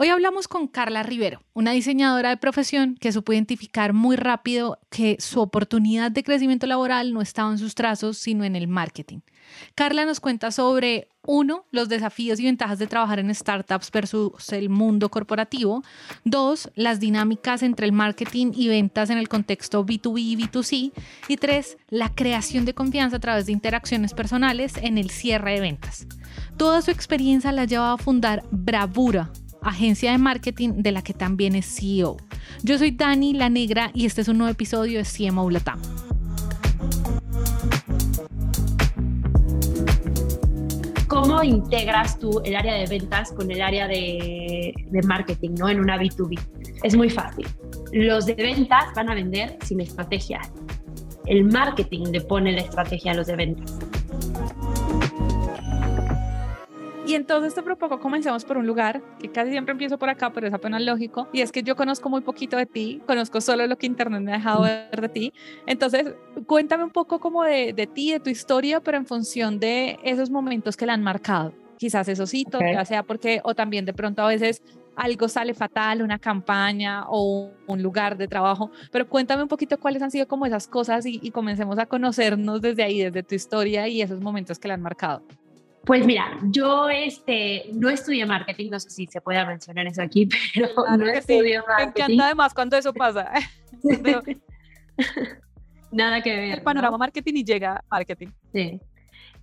Hoy hablamos con Carla Rivero, una diseñadora de profesión que supo identificar muy rápido que su oportunidad de crecimiento laboral no estaba en sus trazos, sino en el marketing. Carla nos cuenta sobre, uno, los desafíos y ventajas de trabajar en startups versus el mundo corporativo. Dos, las dinámicas entre el marketing y ventas en el contexto B2B y B2C. Y tres, la creación de confianza a través de interacciones personales en el cierre de ventas. Toda su experiencia la llevado a fundar Bravura, agencia de marketing de la que también es CEO. Yo soy Dani La Negra y este es un nuevo episodio de CMO Latam. ¿Cómo integras tú el área de ventas con el área de, marketing ¿no? en una B2B? Es muy fácil. Los de ventas van a vender sin estrategia. El marketing le pone la estrategia a los de ventas. Y entonces te propongo comencemos por un lugar que casi siempre empiezo por acá, pero es apenas lógico, y es que yo conozco muy poquito de ti, conozco solo lo que Internet me ha dejado ver de ti. Entonces, cuéntame un poco como de, de ti, de tu historia, pero en función de esos momentos que la han marcado. Quizás esos hitos, ya sea porque, o también de pronto a veces algo sale fatal, una campaña o un lugar de trabajo, pero cuéntame un poquito cuáles han sido como esas cosas y, y comencemos a conocernos desde ahí, desde tu historia y esos momentos que la han marcado. Pues mira, yo este, no estudié marketing, no sé si se puede mencionar eso aquí, pero no estudié marketing. Me encanta además cuando eso pasa. Nada que ver. El panorama marketing y llega marketing. Sí.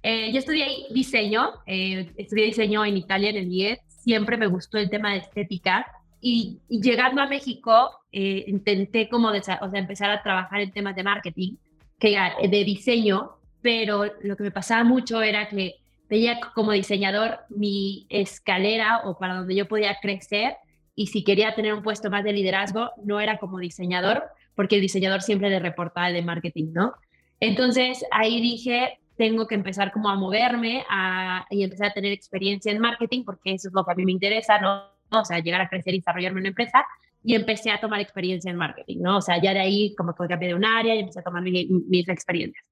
Eh, yo estudié diseño, eh, estudié diseño en Italia, en el IED. Siempre me gustó el tema de estética. Y, llegando a México, eh, intenté como o sea, empezar a trabajar en temas de marketing, que de diseño, pero lo que me pasaba mucho era que veía como diseñador mi escalera o para donde yo podía crecer y si quería tener un puesto más de liderazgo, no era como diseñador, porque el diseñador siempre le reportaba de marketing, ¿no? Entonces ahí dije, tengo que empezar como a moverme a, y empezar a tener experiencia en marketing, porque eso es lo que a mí me interesa, ¿no? O sea, llegar a crecer y desarrollarme una empresa. Y empecé a tomar experiencia en marketing, ¿no? O sea, ya de ahí como que cambié de un área y empecé a tomar mis experiencias.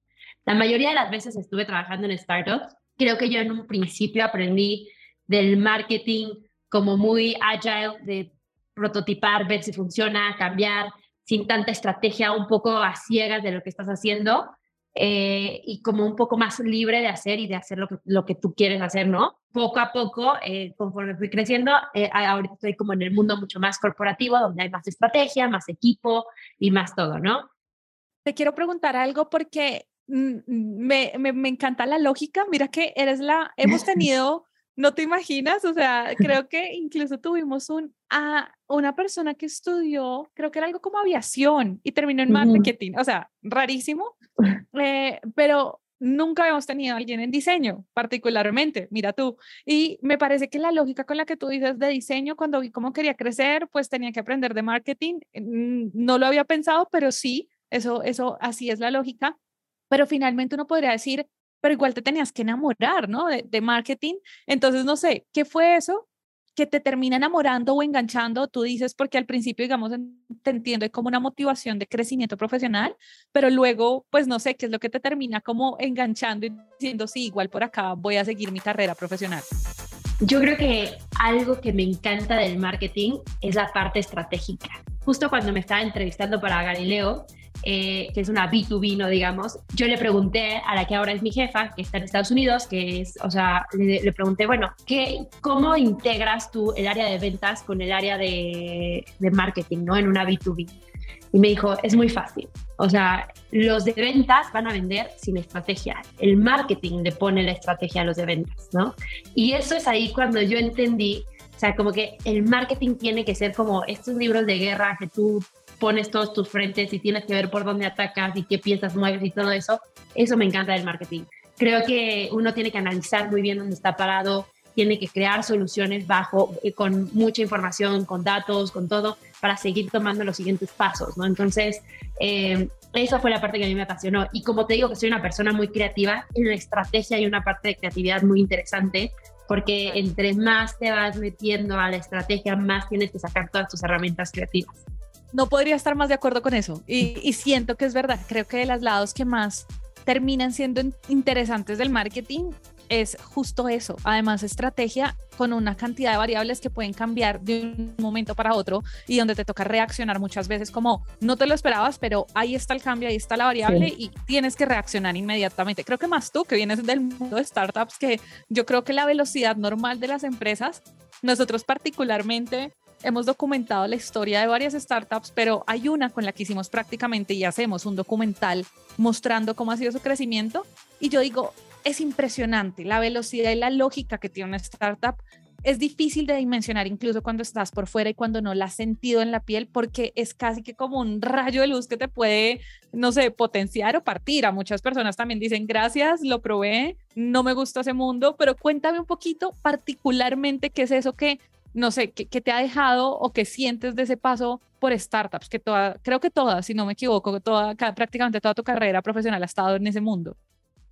La mayoría de las veces estuve trabajando en startups creo que yo en un principio aprendí del marketing como muy agile, de prototipar, ver si funciona, cambiar, sin tanta estrategia, un poco a ciegas de lo que estás haciendo eh, y como un poco más libre de hacer y de hacer lo que, lo que tú quieres hacer, ¿no? Poco a poco, eh, conforme fui creciendo, eh, ahorita estoy como en el mundo mucho más corporativo, donde hay más estrategia, más equipo y más todo, ¿no? Te quiero preguntar algo porque me, me, me, encanta la lógica. Mira que eres la, hemos tenido, no te imaginas, o sea, creo que incluso tuvimos un, a una persona que estudió, creo que era algo como aviación y terminó en marketing, o sea, rarísimo, eh, pero nunca habíamos tenido a alguien en diseño, particularmente, mira tú. Y me parece que la lógica con la que tú dices de diseño, cuando vi cómo quería crecer, pues tenía que aprender de marketing. Mm, no lo había pensado, pero sí, eso, eso, así es la lógica pero finalmente uno podría decir, pero igual te tenías que enamorar, ¿no? De, marketing. Entonces, no sé, ¿qué fue eso que te termina enamorando o enganchando? Tú dices, porque al principio, digamos, te entiendo, es como una motivación de crecimiento profesional, pero luego, pues no sé, ¿qué es lo que te termina como enganchando y diciendo, sí, igual por acá voy a seguir mi carrera profesional? Yo creo que algo que me encanta del marketing es la parte estratégica. Justo cuando me estaba entrevistando para Galileo, eh, que es una B2B, no digamos, yo le pregunté a la que ahora es mi jefa, que está en Estados Unidos, que es, o sea, le, pregunté, bueno, ¿qué, ¿cómo integras tú el área de ventas con el área de, de marketing, ¿no? En una B2B. Y me dijo, es muy fácil. O sea, los de ventas van a vender sin estrategia. El marketing le pone la estrategia a los de ventas, ¿no? Y eso es ahí cuando yo entendí, o sea, como que el marketing tiene que ser como estos libros de guerra que tú pones todos tus frentes y tienes que ver por dónde atacas y qué piezas mueves y todo eso. Eso me encanta del marketing. Creo que uno tiene que analizar muy bien dónde está parado, tiene que crear soluciones bajo, eh, con mucha información, con datos, con todo, para seguir tomando los siguientes pasos, ¿no? Entonces, eh, esa fue la parte que a mí me apasionó. Y como te digo que soy una persona muy creativa, en la estrategia hay una parte de creatividad muy interesante, porque entre más te vas metiendo a la estrategia, más tienes que sacar todas tus herramientas creativas no podría estar más de acuerdo con eso. Y, siento que es verdad. Creo que de los lados que más terminan siendo interesantes del marketing es justo eso. Además, estrategia con una cantidad de variables que pueden cambiar de un momento para otro y donde te toca reaccionar muchas veces como no te lo esperabas, pero ahí está el cambio, ahí está la variable y tienes que reaccionar inmediatamente. Creo que más tú que vienes del mundo de startups, que yo creo que la velocidad normal de las empresas, nosotros particularmente hemos documentado la historia de varias startups, pero hay una con la que hicimos prácticamente y hacemos un documental mostrando cómo ha sido su crecimiento. Y yo digo, es impresionante la velocidad y la lógica que tiene una startup. Es difícil de dimensionar incluso cuando estás por fuera y cuando no la has sentido en la piel porque es casi que como un rayo de luz que te puede, no sé, potenciar o partir. A muchas personas también dicen, gracias, lo probé, no me gusta ese mundo, pero cuéntame un poquito particularmente qué es eso que no sé, ¿qué, te ha dejado o qué sientes de ese paso por startups? Que toda, creo que todas, si no me equivoco, toda, prácticamente toda tu carrera profesional ha estado en ese mundo.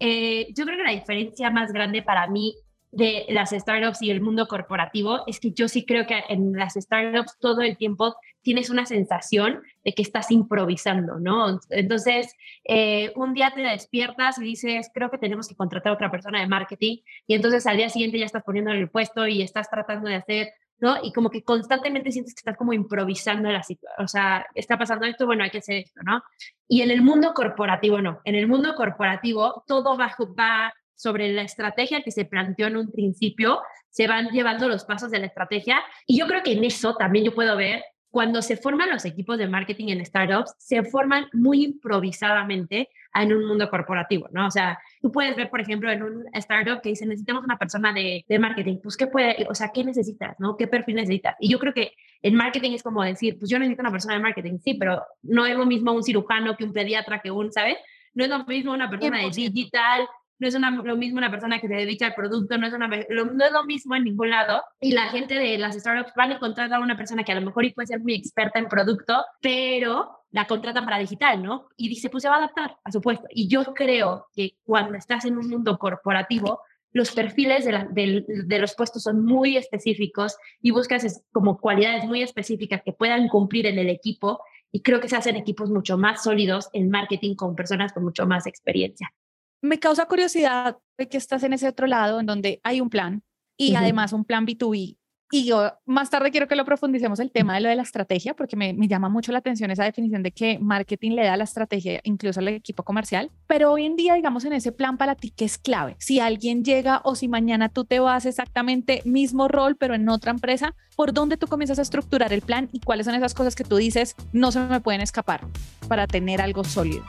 Eh, yo creo que la diferencia más grande para mí de las startups y el mundo corporativo es que yo sí creo que en las startups todo el tiempo tienes una sensación de que estás improvisando, ¿no? Entonces, eh, un día te despiertas y dices, creo que tenemos que contratar a otra persona de marketing y entonces al día siguiente ya estás poniendo en el puesto y estás tratando de hacer ¿no? Y como que constantemente sientes que estás como improvisando la situación, o sea, está pasando esto, bueno, hay que hacer esto, ¿no? Y en el mundo corporativo no, en el mundo corporativo todo va, va sobre la estrategia que se planteó en un principio, se van llevando los pasos de la estrategia y yo creo que en eso también yo puedo ver cuando se forman los equipos de marketing en startups, se forman muy improvisadamente en un mundo corporativo, ¿no? O sea, tú puedes ver, por ejemplo, en un startup que dice, necesitamos una persona de, de marketing, pues, ¿qué puede, o sea, qué necesitas, ¿no? ¿Qué perfil necesitas? Y yo creo que en marketing es como decir, pues yo necesito una persona de marketing, sí, pero no es lo mismo un cirujano que un pediatra, que un, ¿sabes? No es lo mismo una persona de digital, no es lo mismo una persona que se dedica al producto, no es, una, no es lo mismo en ningún lado. Y la gente de las startups van a encontrar a una persona que a lo mejor puede ser muy experta en producto, pero la contratan para digital, ¿no? Y dice, pues se va a adaptar a su puesto. Y yo creo que cuando estás en un mundo corporativo, los perfiles de, los puestos son muy específicos y buscas como cualidades muy específicas que puedan cumplir en el equipo y creo que se hacen equipos mucho más sólidos en marketing con personas con mucho más experiencia me causa curiosidad de que estás en ese otro lado en donde hay un plan y además un plan B2B. Y yo más tarde quiero que lo profundicemos el tema de lo de la estrategia, porque me, me, llama mucho la atención esa definición de que marketing le da la estrategia incluso al equipo comercial. Pero hoy en día, digamos, en ese plan para ti, ¿qué es clave? Si alguien llega o si mañana tú te vas exactamente mismo rol, pero en otra empresa, ¿por dónde tú comienzas a estructurar el plan y cuáles son esas cosas que tú dices no se me pueden escapar para tener algo sólido?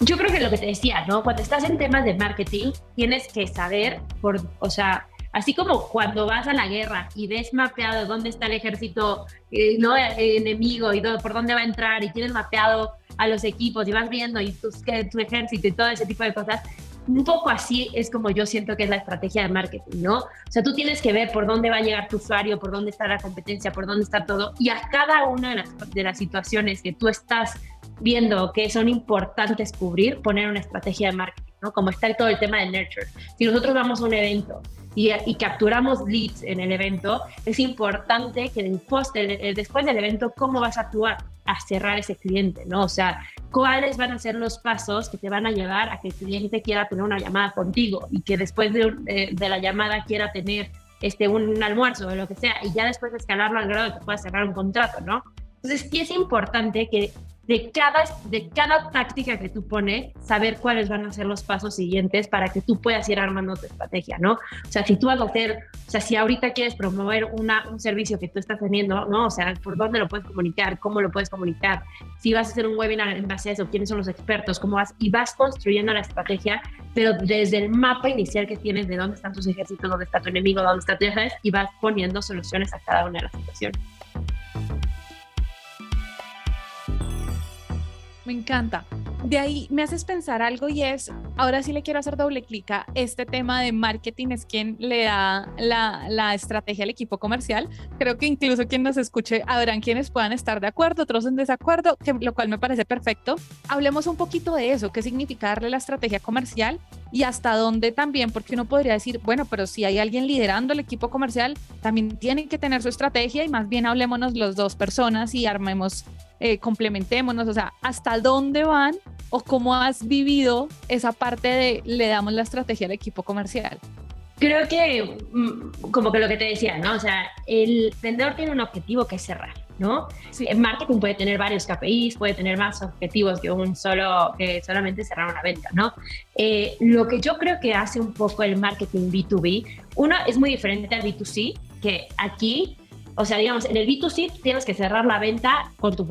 Yo creo que lo que te decía, ¿no? Cuando estás en temas de marketing, tienes que saber, por, o sea, así como cuando vas a la guerra y ves mapeado dónde está el ejército eh, no enemigo y por dónde va a entrar y tienes mapeado a los equipos y vas viendo y tu, tu ejército y todo ese tipo de cosas, un poco así es como yo siento que es la estrategia de marketing, ¿no? O sea, tú tienes que ver por dónde va a llegar tu usuario, por dónde está la competencia, por dónde está todo, y a cada una de las, de las situaciones que tú estás viendo que son importantes cubrir, poner una estrategia de marketing, ¿no? Como está todo el tema de nurture. Si nosotros vamos a un evento y, y capturamos leads en el evento, es importante que después del, después del evento, ¿cómo vas a actuar? a cerrar ese cliente, ¿no? O sea, cuáles van a ser los pasos que te van a llevar a que el cliente quiera tener una llamada contigo y que después de, eh, de la llamada quiera tener este, un almuerzo o lo que sea y ya después de escalarlo al grado de que puedas cerrar un contrato, ¿no? Entonces, sí es importante que de cada, de cada táctica que tú pones, saber cuáles van a ser los pasos siguientes para que tú puedas ir armando tu estrategia, ¿no? O sea, si tú vas a hacer, o sea, si ahorita quieres promover una, un servicio que tú estás teniendo, ¿no? O sea, por dónde lo puedes comunicar, cómo lo puedes comunicar, si vas a hacer un webinar en base a eso, quiénes son los expertos, cómo vas, y vas construyendo la estrategia, pero desde el mapa inicial que tienes de dónde están tus ejércitos, dónde está tu enemigo, dónde está tu y vas poniendo soluciones a cada una de las situaciones. Me encanta. De ahí me haces pensar algo y es, ahora sí le quiero hacer doble clic a este tema de marketing, es quien le da la, estrategia al equipo comercial. Creo que incluso quien nos escuche habrán quienes puedan estar de acuerdo, otros en desacuerdo, que, lo cual me parece perfecto. Hablemos un poquito de eso, qué significa darle la estrategia comercial y hasta dónde también, porque uno podría decir, bueno, pero si hay alguien liderando el equipo comercial, también tiene que tener su estrategia y más bien hablémonos los dos personas y armemos eh, complementémonos, o sea, ¿hasta dónde van o cómo has vivido esa parte de le damos la estrategia al equipo comercial? Creo que, mm, como que lo que te decía, ¿no? O sea, el vendedor tiene un objetivo que es cerrar, ¿no? Sí. En marketing puede tener varios KPIs, puede tener más objetivos que un solo, que solamente cerrar una venta, ¿no? Eh, lo que yo creo que hace un poco el marketing B2B, uno es muy diferente al B2C, que aquí o sea, digamos, en el B2C tienes que cerrar la venta con tus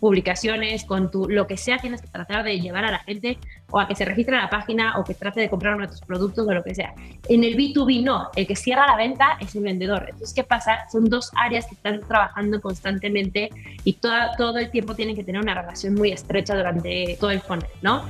publicaciones, con tu, lo que sea, tienes que tratar de llevar a la gente o a que se registre en la página o que trate de comprar uno de tus productos o lo que sea. En el B2B no, el que cierra la venta es el vendedor. Entonces, ¿qué pasa? Son dos áreas que están trabajando constantemente y toda, todo el tiempo tienen que tener una relación muy estrecha durante todo el funnel, ¿no?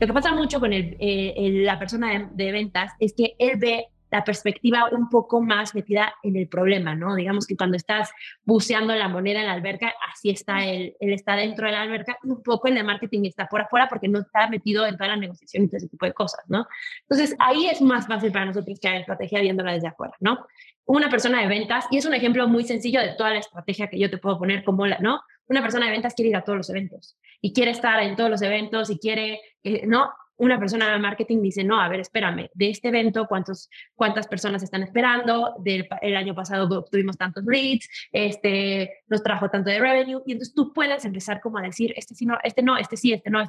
Lo que pasa mucho con el, eh, la persona de, de ventas es que él ve la perspectiva un poco más metida en el problema, ¿no? Digamos que cuando estás buceando la moneda en la alberca, así está él, él está dentro de la alberca, un poco el de marketing está por afuera porque no está metido en toda la negociación y todo ese tipo de cosas, ¿no? Entonces, ahí es más fácil para nosotros que la estrategia viéndola desde afuera, ¿no? Una persona de ventas, y es un ejemplo muy sencillo de toda la estrategia que yo te puedo poner como la, ¿no? Una persona de ventas quiere ir a todos los eventos y quiere estar en todos los eventos y quiere, ¿no? Una persona de marketing dice, no, a ver, espérame, de este evento, ¿cuántos, ¿cuántas personas están esperando? Del, el año pasado tuvimos tantos leads, este, nos trajo tanto de revenue, y entonces tú puedes empezar como a decir, este sí, no, este no, este sí, este no,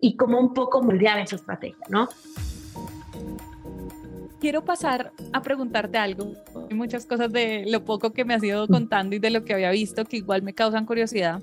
y como un poco moldear esa estrategia, ¿no? Quiero pasar a preguntarte algo. Hay muchas cosas de lo poco que me has ido contando y de lo que había visto que igual me causan curiosidad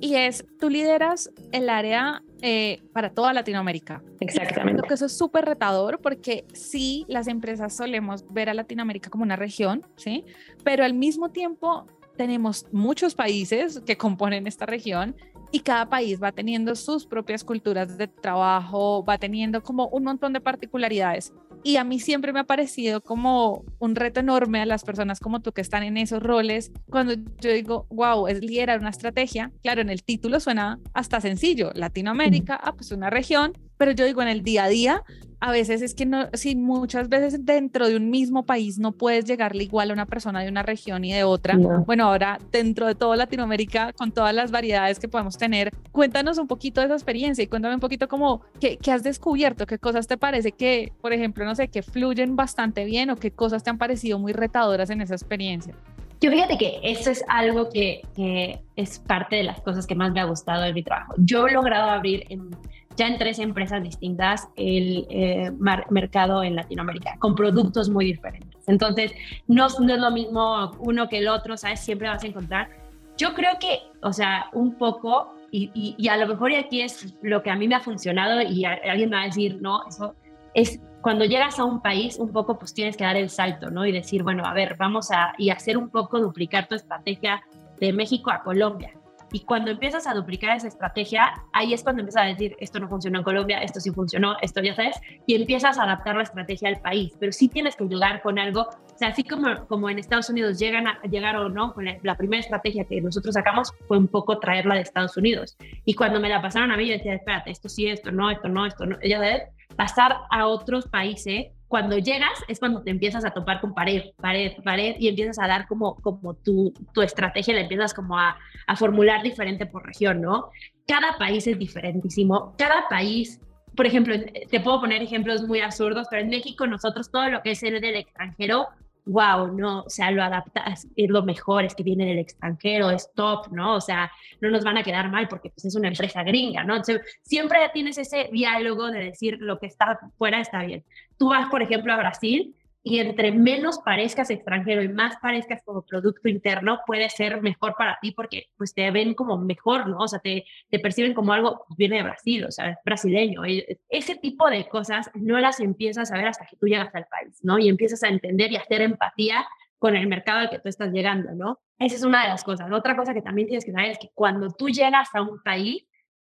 y es, tú lideras el área eh, para toda Latinoamérica. Exactamente. Creo que eso es súper retador porque sí, las empresas solemos ver a Latinoamérica como una región, ¿sí? Pero al mismo tiempo tenemos muchos países que componen esta región y cada país va teniendo sus propias culturas de trabajo, va teniendo como un montón de particularidades. Y a mí siempre me ha parecido como un reto enorme a las personas como tú que están en esos roles. Cuando yo digo, wow, es liderar una estrategia, claro, en el título suena hasta sencillo, Latinoamérica, ah, pues una región, pero yo digo en el día a día, a veces es que no, si muchas veces dentro de un mismo país no puedes llegarle igual a una persona de una región y de otra. Bueno, ahora dentro de toda Latinoamérica, con todas las variedades que podemos tener, cuéntanos un poquito de esa experiencia y cuéntame un poquito como qué, qué has descubierto, qué cosas te parece que, por ejemplo, no sé, que fluyen bastante bien o qué cosas te han parecido muy retadoras en esa experiencia. Yo fíjate que eso es algo que, que es parte de las cosas que más me ha gustado de mi trabajo. Yo he logrado abrir en ya en tres empresas distintas el eh, mercado en Latinoamérica, con productos muy diferentes. Entonces, no, no, es lo mismo uno que el otro, ¿sabes? Siempre vas a encontrar. Yo creo que, o sea, un poco, y, y, a lo mejor aquí es lo que a mí me ha funcionado y alguien me va a decir, no, eso es cuando llegas a un país, un poco pues tienes que dar el salto, ¿no? Y decir, bueno, a ver, vamos a, y hacer un poco, duplicar tu estrategia de México a Colombia. Y cuando empiezas a duplicar esa estrategia, ahí es cuando empiezas a decir, esto no funcionó en Colombia, esto sí funcionó, esto ya sabes, y empiezas a adaptar la estrategia al país. Pero sí tienes que llegar con algo, o sea, así como, como en Estados Unidos llegan a, llegaron, ¿no? Con la, primera estrategia que nosotros sacamos fue un poco traerla de Estados Unidos. Y cuando me la pasaron a mí, yo decía, espérate, esto sí, esto no, esto no, esto no. Ya sabes, pasar a otros países cuando llegas es cuando te empiezas a topar con pared, pared, pared y empiezas a dar como, como tu, tu estrategia, la empiezas como a, a formular diferente por región, ¿no? Cada país es diferentísimo, cada país, por ejemplo, te puedo poner ejemplos muy absurdos, pero en México nosotros todo lo que es el del extranjero wow, no, o sea, lo adaptas, es lo mejor, es que viene del extranjero, es top, ¿no? O sea, no nos van a quedar mal porque pues, es una empresa gringa, ¿no? Entonces, siempre tienes ese diálogo de decir lo que está fuera está bien. Tú vas, por ejemplo, a Brasil y entre menos parezcas extranjero y más parezcas como producto interno, puede ser mejor para ti porque pues te ven como mejor, ¿no? O sea, te, te perciben como algo, viene de Brasil, o sea, es brasileño. Ese tipo de cosas no las empiezas a ver hasta que tú llegas al país, ¿no? Y empiezas a entender y a hacer empatía con el mercado al que tú estás llegando, ¿no? Esa es una de las cosas. Otra cosa que también tienes que saber es que cuando tú llegas a un país,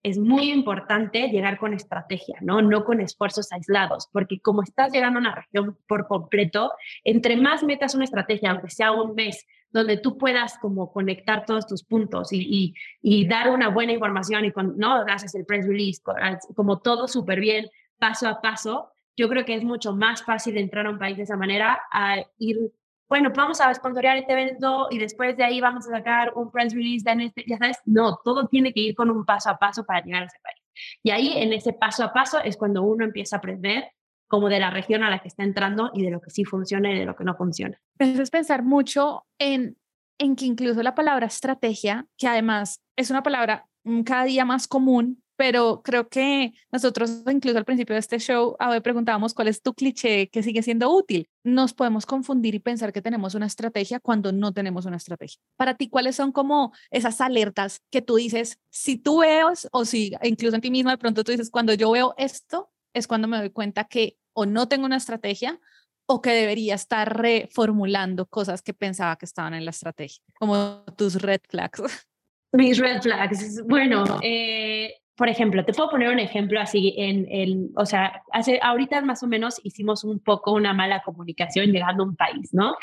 es muy importante llegar con estrategia, ¿no? No con esfuerzos aislados, porque como estás llegando a una región por completo, entre más metas una estrategia, aunque sea un mes, donde tú puedas como conectar todos tus puntos y, y, dar una buena información y con, no haces el press release, como todo súper bien, paso a paso, yo creo que es mucho más fácil entrar a un país de esa manera a ir bueno, vamos a sponsorear este evento y después de ahí vamos a sacar un press release ya sabes, no, todo tiene que ir con un paso a paso para llegar a ese país. Y ahí en ese paso a paso es cuando uno empieza a aprender como de la región a la que está entrando y de lo que sí funciona y de lo que no funciona. Es pensar mucho en, en que incluso la palabra estrategia, que además es una palabra cada día más común, pero creo que nosotros incluso al principio de este show a ver, preguntábamos cuál es tu cliché que sigue siendo útil. Nos podemos confundir y pensar que tenemos una estrategia cuando no tenemos una estrategia. Para ti, ¿cuáles son como esas alertas que tú dices, si tú ves o si incluso en ti mismo de pronto tú dices, cuando yo veo esto, es cuando me doy cuenta que o no tengo una estrategia o que debería estar reformulando cosas que pensaba que estaban en la estrategia, como tus red flags. Mis red flags. Bueno, eh, por ejemplo, te puedo poner un ejemplo así en el, o sea, hace, ahorita más o menos hicimos un poco una mala comunicación llegando a un país, ¿no?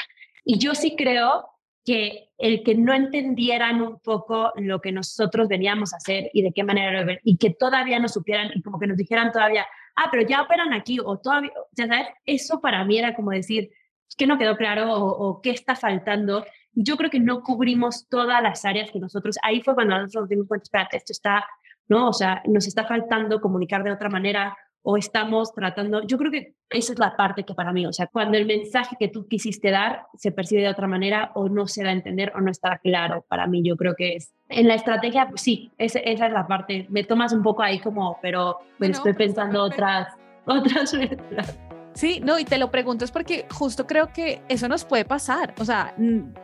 Y yo sí creo que el que no entendieran un poco lo que nosotros veníamos a hacer y de qué manera lo y que todavía no supieran y como que nos dijeran todavía, ah, pero ya operan aquí o todavía, ya sabes, eso para mí era como decir, que no quedó claro o, o qué está faltando. Yo creo que no cubrimos todas las áreas que nosotros, ahí fue cuando nosotros nos dimos cuenta, espérate, esto está ¿no? O sea, nos está faltando comunicar de otra manera o estamos tratando, yo creo que esa es la parte que para mí, o sea, cuando el mensaje que tú quisiste dar se percibe de otra manera o no se da a entender o no está claro, para mí yo creo que es. En la estrategia, pues sí, esa, esa es la parte, me tomas un poco ahí como, pero me estoy pensando otras, otras Sí, no, y te lo pregunto es porque justo creo que eso nos puede pasar, o sea,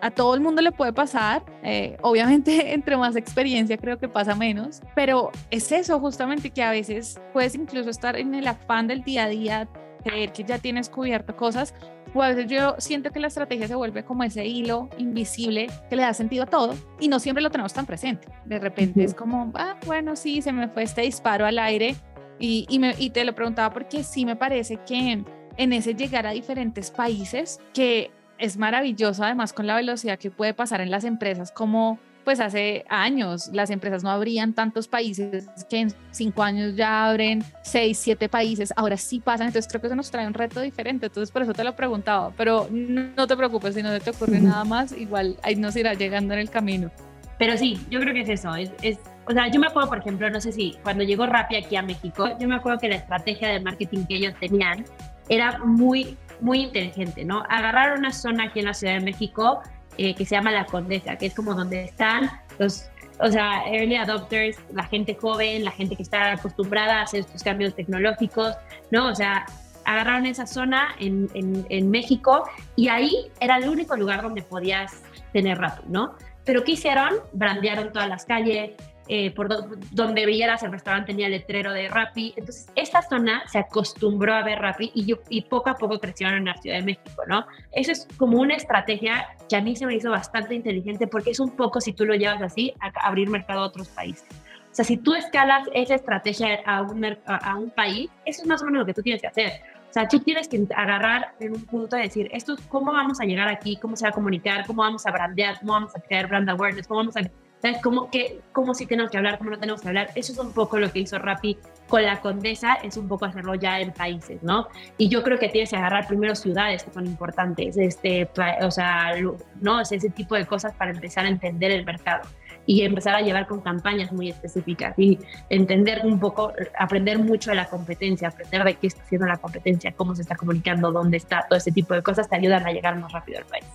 a todo el mundo le puede pasar, eh, obviamente entre más experiencia creo que pasa menos, pero es eso justamente que a veces puedes incluso estar en el afán del día a día, creer que ya tienes cubierto cosas, o a veces yo siento que la estrategia se vuelve como ese hilo invisible que le da sentido a todo y no siempre lo tenemos tan presente. De repente es como, ah, bueno, sí, se me fue este disparo al aire y, y, me, y te lo preguntaba porque sí me parece que en ese llegar a diferentes países, que es maravilloso además con la velocidad que puede pasar en las empresas como pues hace años las empresas no abrían tantos países que en cinco años ya abren seis, siete países, ahora sí pasan, entonces creo que eso nos trae un reto diferente, entonces por eso te lo preguntaba, pero no te preocupes, si no te ocurre nada más, igual ahí nos irá llegando en el camino. Pero sí, yo creo que es eso, es, es, o sea, yo me acuerdo, por ejemplo, no sé si cuando llegó Rappi aquí a México, yo me acuerdo que la estrategia de marketing que ellos tenían era muy, muy inteligente, ¿no? Agarrar una zona aquí en la Ciudad de México eh, que se llama La Condesa, que es como donde están los, o sea, early adopters, la gente joven, la gente que está acostumbrada a hacer estos cambios tecnológicos, ¿no? O sea, agarraron esa zona en, en, en México y ahí era el único lugar donde podías tener Rappi, ¿no? Pero ¿qué hicieron? Brandearon todas las calles, eh, por donde vieras el restaurante tenía letrero de Rappi. Entonces, esta zona se acostumbró a ver Rappi y, yo, y poco a poco crecieron en la Ciudad de México, ¿no? Eso es como una estrategia que a mí se me hizo bastante inteligente porque es un poco, si tú lo llevas así, a abrir mercado a otros países. O sea, si tú escalas esa estrategia a un, a un país, eso es más o menos lo que tú tienes que hacer. O sea, tú tienes que agarrar en un punto de decir, esto, ¿cómo vamos a llegar aquí? ¿Cómo se va a comunicar? ¿Cómo vamos a brandear? ¿Cómo vamos a crear brand awareness? ¿Cómo vamos a ¿Sabes? Como que, cómo sí tenemos que hablar, cómo no tenemos que hablar. Eso es un poco lo que hizo Rappi con la Condesa, es un poco hacerlo ya en países, ¿no? Y yo creo que tienes que agarrar primero ciudades que son importantes, este, o sea, ¿no? Es ese tipo de cosas para empezar a entender el mercado y empezar a llevar con campañas muy específicas y entender un poco, aprender mucho de la competencia, aprender de qué está haciendo la competencia, cómo se está comunicando, dónde está, todo ese tipo de cosas te ayudan a llegar más rápido al país.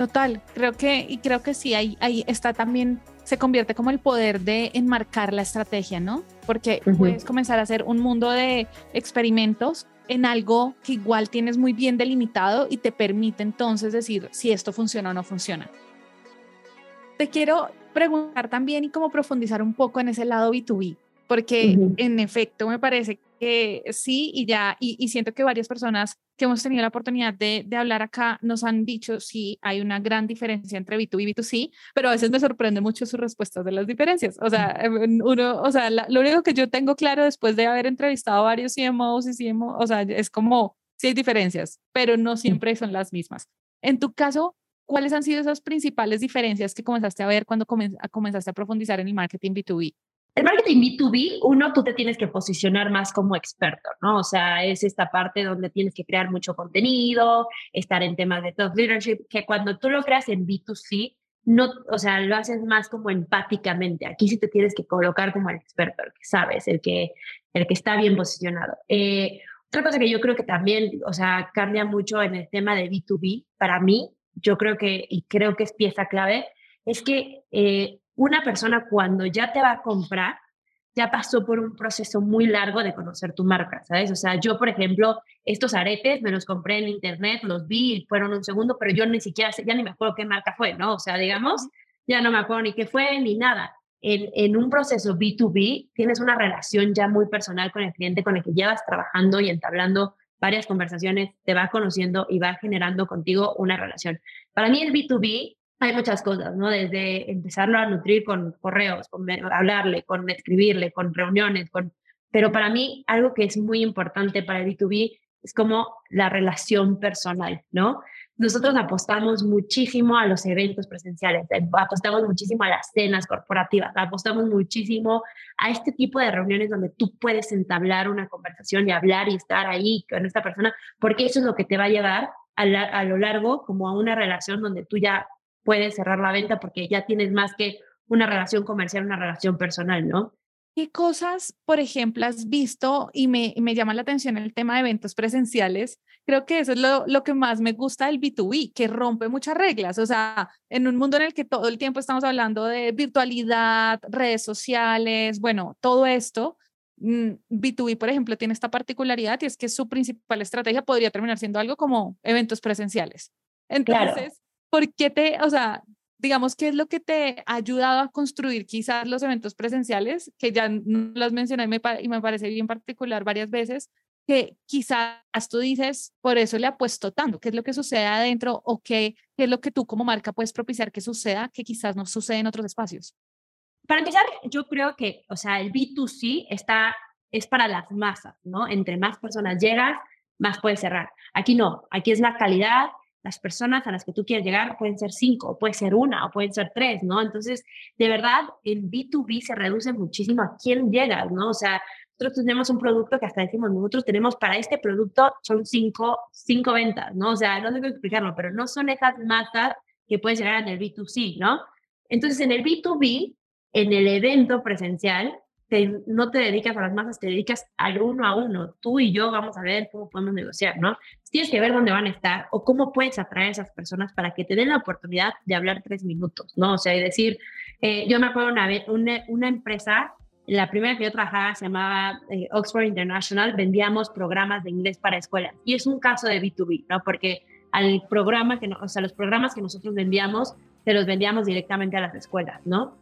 Total, creo que, y creo que sí, ahí, ahí está también, se convierte como el poder de enmarcar la estrategia, ¿no? Porque puedes comenzar a hacer un mundo de experimentos en algo que igual tienes muy bien delimitado y te permite entonces decir si esto funciona o no funciona. Te quiero preguntar también y cómo profundizar un poco en ese lado B2B, porque en efecto me parece que sí y ya, y, siento que varias personas que hemos tenido la oportunidad de, de, hablar acá nos han dicho sí, hay una gran diferencia entre B2B y B2C, pero a veces me sorprende mucho sus respuestas de las diferencias. O sea, em, uno, o sea, lo único que yo tengo claro después de haber entrevistado varios CMOs y CMOs, o sea, es como, sí hay diferencias, pero no siempre son las mismas. En tu caso, ¿cuáles han sido esas principales diferencias que comenzaste a ver cuando comenzaste a profundizar en el marketing B2B? El marketing B2B, uno, tú te tienes que posicionar más como experto, ¿no? O sea, es esta parte donde tienes que crear mucho contenido, estar en temas de top leadership, que cuando tú lo creas en B2C, no, o sea, lo haces más como empáticamente. Aquí sí te tienes que colocar como el experto, el que sabes, el que, el que está bien posicionado. Eh, otra cosa que yo creo que también, o sea, cambia mucho en el tema de B2B, para mí, yo creo que, y creo que es pieza clave, es que eh, una persona cuando ya te va a comprar, ya pasó por un proceso muy largo de conocer tu marca, ¿sabes? O sea, yo, por ejemplo, estos aretes me los compré en internet, los vi y fueron un segundo, pero yo ni siquiera, ya ni me acuerdo qué marca fue, ¿no? O sea, digamos, ya no me acuerdo ni qué fue ni nada. En, en un proceso B2B tienes una relación ya muy personal con el cliente con el que llevas trabajando y entablando varias conversaciones, te va conociendo y va generando contigo una relación. Para mí el B2B hay muchas cosas, ¿no? Desde empezarlo a nutrir con correos, con hablarle, con escribirle, con reuniones, con... Pero para mí algo que es muy importante para el B2B es como la relación personal, ¿no? Nosotros apostamos muchísimo a los eventos presenciales, eh, apostamos muchísimo a las cenas corporativas, apostamos muchísimo a este tipo de reuniones donde tú puedes entablar una conversación y hablar y estar ahí con esta persona, porque eso es lo que te va a llevar a, a lo largo como a una relación donde tú ya puedes cerrar la venta porque ya tienes más que una relación comercial, una relación personal, ¿no? ¿Qué cosas, por ejemplo, has visto y me, me llama la atención el tema de eventos presenciales? Creo que eso es lo, lo que más me gusta del B2B, que rompe muchas reglas. O sea, en un mundo en el que todo el tiempo estamos hablando de virtualidad, redes sociales, bueno, todo esto, B2B, mm, por ejemplo, tiene esta particularidad y es que su principal estrategia podría terminar siendo algo como eventos presenciales. Entonces, ¿por qué te, o sea, digamos, qué es lo que te ha ayudado a construir quizás los eventos presenciales, que ya no las mencioné y me, y me parece bien particular varias veces, que quizás tú dices, por eso le apuesto tanto, qué es lo que sucede adentro o qué, qué es lo que tú como marca puedes propiciar que suceda que quizás no sucede en otros espacios. Para empezar, yo creo que, o sea, el B2C está, es para las masas, ¿no? Entre más personas llegas, más puedes cerrar. Aquí no, aquí es la calidad, las personas a las que tú quieres llegar pueden ser cinco, puede ser una, o pueden ser tres, ¿no? Entonces, de verdad, en B2B se reduce muchísimo a quién llegas, ¿no? O sea, nosotros tenemos un producto que hasta decimos, nosotros tenemos para este producto son cinco, cinco ventas, ¿no? O sea, no tengo que explicarlo, pero no son esas masas que puedes llegar en el B2C, ¿no? Entonces, en el B2B, en el evento presencial, no te dedicas a las masas, te dedicas al uno a uno. Tú y yo vamos a ver cómo podemos negociar, ¿no? Tienes que ver dónde van a estar o cómo puedes atraer a esas personas para que te den la oportunidad de hablar tres minutos, ¿no? O sea, y decir, eh, yo me acuerdo una vez, una, una, empresa, la primera que yo trabajaba se llamaba eh, Oxford International, vendíamos programas de inglés para escuelas. Y es un caso de B2B, ¿no? Porque al programa que, o sea, los programas que nosotros vendíamos, se los vendíamos directamente a las escuelas, ¿no?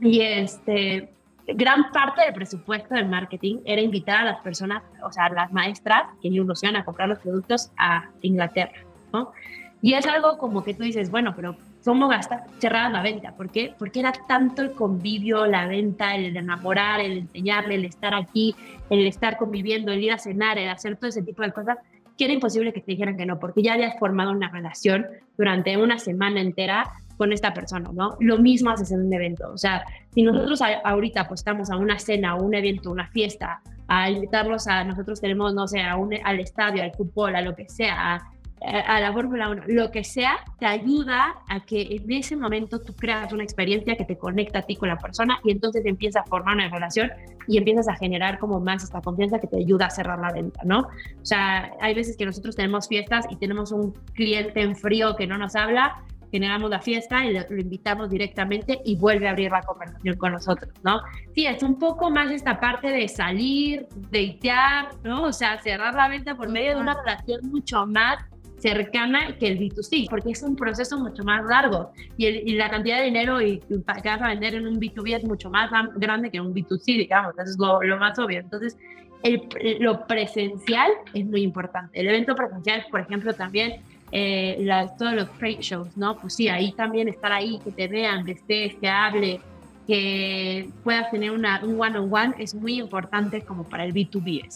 Y este, gran parte del presupuesto del marketing era invitar a las personas, o sea, las maestras que nos iban a comprar los productos a Inglaterra, ¿no? Y es algo como que tú dices, bueno, pero ¿cómo gastar cerrada la venta? ¿Por qué? Porque era tanto el convivio, la venta, el enamorar, el enseñarle, el estar aquí, el estar conviviendo, el ir a cenar, el hacer todo ese tipo de cosas, que era imposible que te dijeran que no, porque ya habías formado una relación durante una semana entera con esta persona, ¿no? Lo mismo haces en un evento. O sea, si nosotros ahorita apostamos a una cena, o un evento, una fiesta, a invitarlos a, nosotros tenemos, no sé, a un, al estadio, al fútbol, a lo que sea, a, la Fórmula 1, lo que sea, te ayuda a que en ese momento tú creas una experiencia que te conecta a ti con la persona y entonces empieza a formar una relación y empiezas a generar como más esta confianza que te ayuda a cerrar la venta, ¿no? O sea, hay veces que nosotros tenemos fiestas y tenemos un cliente en frío que no nos habla generamos la fiesta y lo, invitamos directamente y vuelve a abrir la conversación con nosotros, ¿no? Sí, es un poco más esta parte de salir, deitear, ¿no? O sea, cerrar la venta por medio de una relación mucho más cercana que el B2C, porque es un proceso mucho más largo y, y la cantidad de dinero y, que vas a vender en un B2B es mucho más grande que en un B2C, digamos, eso es lo, lo más obvio. Entonces, el, lo presencial es muy importante. El evento presencial, por ejemplo, también eh, todos los trade shows, ¿no? Pues sí, ahí también estar ahí, que te vean, que estés, que hable, que puedas tener una, un one-on-one es muy importante como para el B2B.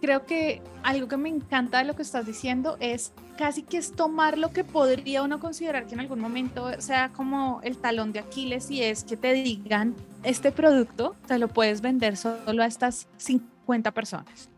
creo que algo que me encanta de lo que estás diciendo es casi que es tomar lo que podría uno considerar que en algún momento sea como el talón de Aquiles y es que te digan, este producto te lo puedes vender solo a estas 50 personas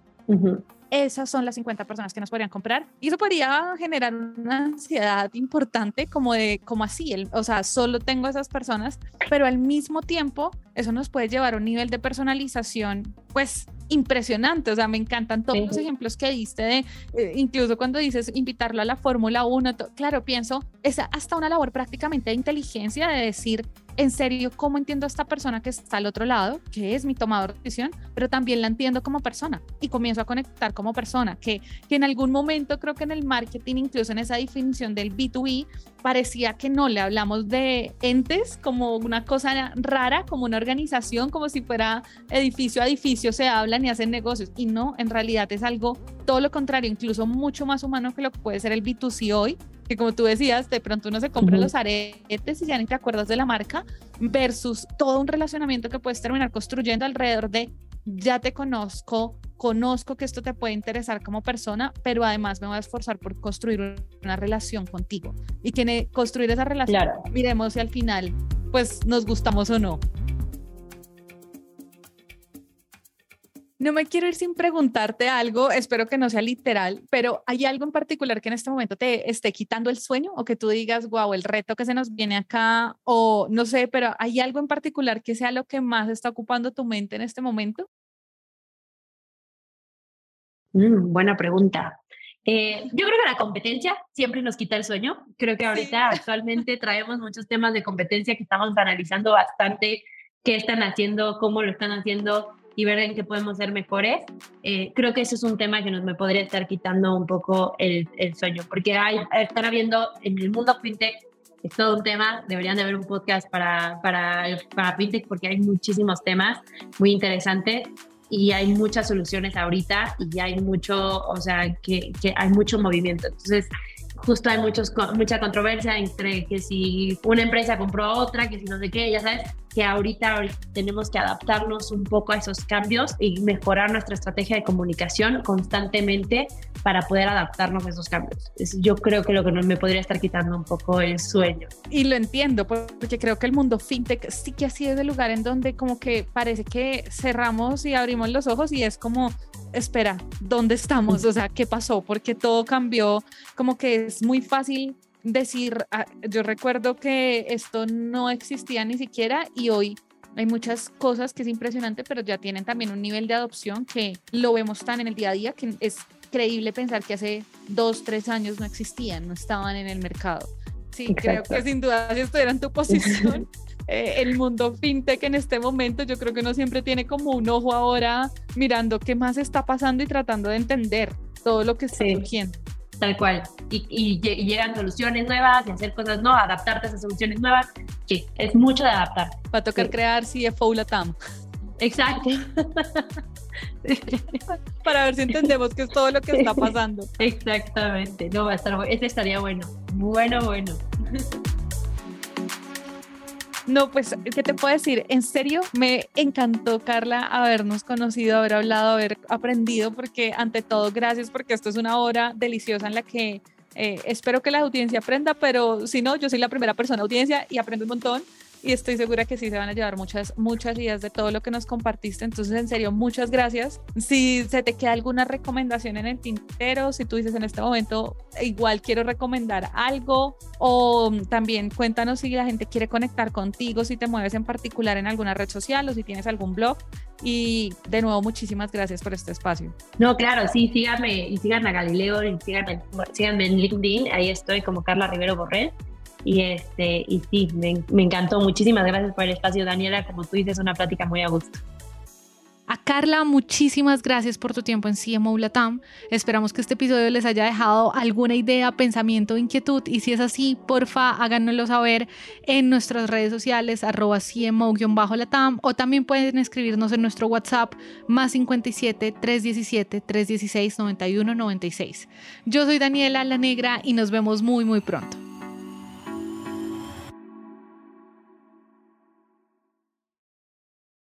esas son las 50 personas que nos podrían comprar. Y eso podría generar una ansiedad importante como de, como así, el, o sea, solo tengo esas personas, pero al mismo tiempo eso nos puede llevar a un nivel de personalización, pues impresionante. O sea, me encantan todos los ejemplos que diste de, eh, incluso cuando dices invitarlo a la Fórmula 1, claro, pienso, es hasta una labor prácticamente de inteligencia de decir, en serio cómo entiendo a esta persona que está al otro lado, que es mi tomador de decisión, pero también la entiendo como persona y comienzo a conectar como persona, que, que en algún momento creo que en el marketing, incluso en esa definición del B2B, parecía que no le hablamos de entes como una cosa rara, como una organización, como si fuera edificio a edificio se hablan y hacen negocios. Y no, en realidad es algo todo lo contrario, incluso mucho más humano que lo que puede ser el B2C hoy, que como tú decías, de pronto uno se compra los aretes y ya ni te acuerdas de la marca, versus todo un relacionamiento que puedes terminar construyendo alrededor de ya te conozco, conozco que esto te puede interesar como persona, pero además me voy a esforzar por construir una relación contigo y que construir esa relación, miremos si al final pues nos gustamos o no. No me quiero ir sin preguntarte algo, espero que no sea literal, pero ¿hay algo en particular que en este momento te esté quitando el sueño o que tú digas, wow, el reto que se nos viene acá o no sé, pero ¿hay algo en particular que sea lo que más está ocupando tu mente en este momento? Mm, buena pregunta. Eh, yo creo que la competencia siempre nos quita el sueño. Creo que ahorita actualmente traemos muchos temas de competencia que estamos analizando bastante, qué están haciendo, cómo lo están haciendo y ver en qué podemos ser mejores, eh, creo que eso es un tema que nos me podría estar quitando un poco el, el sueño, porque hay, están habiendo en el mundo fintech, es todo un tema, deberían de haber un podcast para, para, para fintech porque hay muchísimos temas muy interesantes y hay muchas soluciones ahorita y hay mucho, o sea, que, que hay mucho movimiento. Entonces, justo hay muchos, mucha controversia entre que si una empresa compró a otra, que si no sé qué, ya sabes, que ahorita tenemos que adaptarnos un poco a esos cambios y mejorar nuestra estrategia de comunicación constantemente para poder adaptarnos a esos cambios. yo creo que lo que me podría estar quitando un poco el sueño. Y lo entiendo, porque creo que el mundo fintech sí que ha sido el lugar en donde como que parece que cerramos y abrimos los ojos y es como espera, ¿dónde estamos? O sea, ¿qué pasó? Porque todo cambió, como que es muy fácil decir, ah, yo recuerdo que esto no existía ni siquiera y hoy hay muchas cosas que es impresionante, pero ya tienen también un nivel de adopción que lo vemos tan en el día a día que es creíble pensar que hace dos, tres años no existían, no estaban en el mercado. Sí, creo que sin duda si estuviera en tu posición, eh, el mundo fintech en este momento, yo creo que uno siempre tiene como un ojo ahora mirando qué más está pasando y tratando de entender todo lo que está surgiendo. Tal cual. Y, llegan soluciones nuevas y hacer cosas nuevas, adaptarte a esas soluciones nuevas. Sí, es mucho de adaptar. Va a tocar crear CFO Latam. Exacto. Para ver si entendemos qué es todo lo que está pasando. Exactamente. No, va a estar Ese estaría bueno. Bueno, bueno. No, pues, ¿qué te puedo decir? En serio, me encantó, Carla, habernos conocido, haber hablado, haber aprendido, porque ante todo, gracias, porque esto es una hora deliciosa en la que eh, espero que la audiencia aprenda, pero si no, yo soy la primera persona audiencia y aprendo un montón y estoy segura que sí se van a llevar muchas, muchas ideas de todo lo que nos compartiste. Entonces, en serio, muchas gracias. Si se te queda alguna recomendación en el tintero, si tú dices en este momento, igual quiero recomendar algo, o también cuéntanos si la gente quiere conectar contigo, si te mueves en particular en alguna red social o si tienes algún blog. Y de nuevo, muchísimas gracias por este espacio. No, claro, sí, síganme y síganme a Galileo y síganme, síganme en LinkedIn. Ahí estoy como Carla Rivero Borrell. Y, este, y sí, me, encantó. Muchísimas gracias por el espacio, Daniela. Como tú dices, una plática muy a gusto. A Carla, muchísimas gracias por tu tiempo en CMO Latam. Esperamos que este episodio les haya dejado alguna idea, pensamiento, inquietud y si es así, porfa, háganoslo saber en nuestras redes sociales arroba CMO-Latam o también pueden escribirnos en nuestro WhatsApp más 57 317 316 91 96. Yo soy Daniela La Negra y nos vemos muy muy pronto.